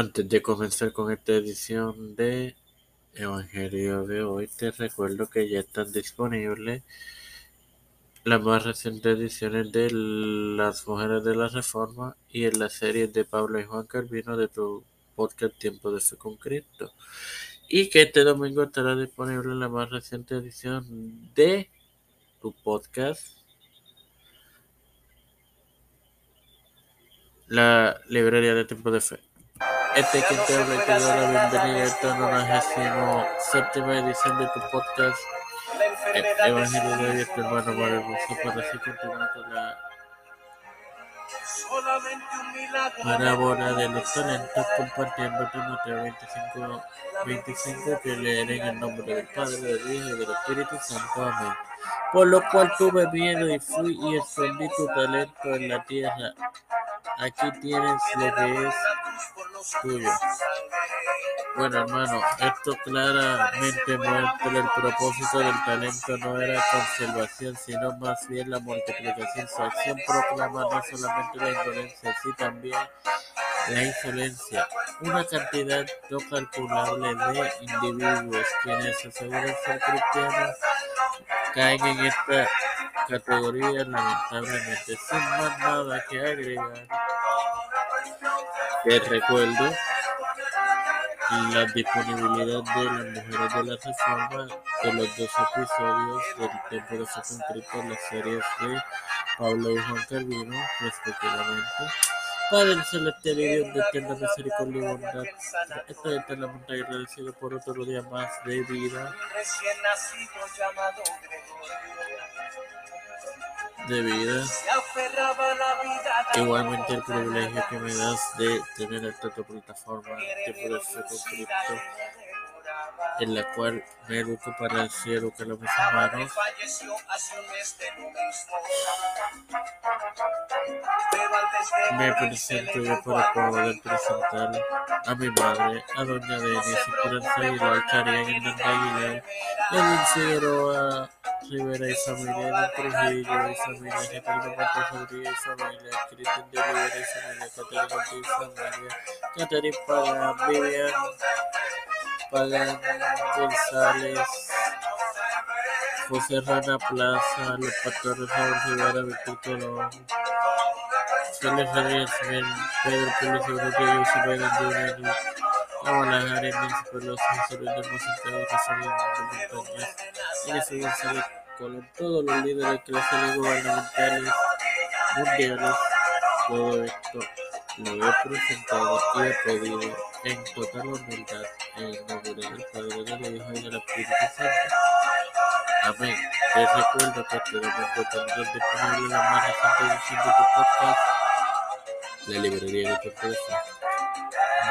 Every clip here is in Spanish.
Antes de comenzar con esta edición de Evangelio de hoy, te recuerdo que ya están disponibles las más recientes ediciones de Las Mujeres de la Reforma y en la serie de Pablo y Juan Calvino de tu podcast Tiempo de Fe con Cristo. Y que este domingo estará disponible la más reciente edición de tu podcast La Librería de Tiempo de Fe. Este quien te habla y te doy la bienvenida a esta 97 edición de tu podcast Evangelio de hoy, este hermano maravilloso, para así continuar con la parábola de los talentos, compartiendo Timoteo 25, 25, que leeré en el nombre del Padre, del Hijo y del Espíritu Santo. Amén. Por lo cual tuve miedo y fui y escondí tu talento en la tierra. Aquí tienes lo que es tuyo. Bueno, hermano, esto claramente muestra el propósito del talento no era conservación, sino más bien la multiplicación. Su acción proclama no solamente la indolencia, sino también la insolencia. Una cantidad no calculable de individuos quienes aseguran ser cristianos caen en esta categoría lamentablemente. Sin más nada que agregar, te recuerdo la disponibilidad de las mujeres de la reforma de los dos episodios del tiempo de fe concreto las series de Pablo y Juan Calvino respectivamente Padre celestial y Dios de misericordia y bondad estoy eternamente agradecido por otro día más de vida. De vida. Igualmente el privilegio que me das de tener esta tu plataforma de fe concreto en la cual me educo para así educar a mis hermanos. Me presento yo para poder presentar a mi madre, a doña Denis Esperanza Aguilar, Karen Hernández Aguilar, Edwin Figueroa Rivera Edwin Trujillo y familia, Catalina Marta Rodríguez y familia, Cristian de Rivera y familia, Caterina Ortiz y familia, Caterina Pagán, Vivian Pagán González, José Rana Plaza, los pastores Raúl Rivera, Víctor Colón, Félix Rodríguez, Pedro de Santiago, todos los líderes gubernamentales mundiales, todo esto lo he presentado y he pedido en total humildad en nombre del Padre, del Hijo y del Espíritu Santo. Amén. Te recuerdo que este domingo tendrás disponible la más reciente de La Librería de tu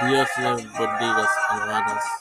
Dios les bendiga, hermanos.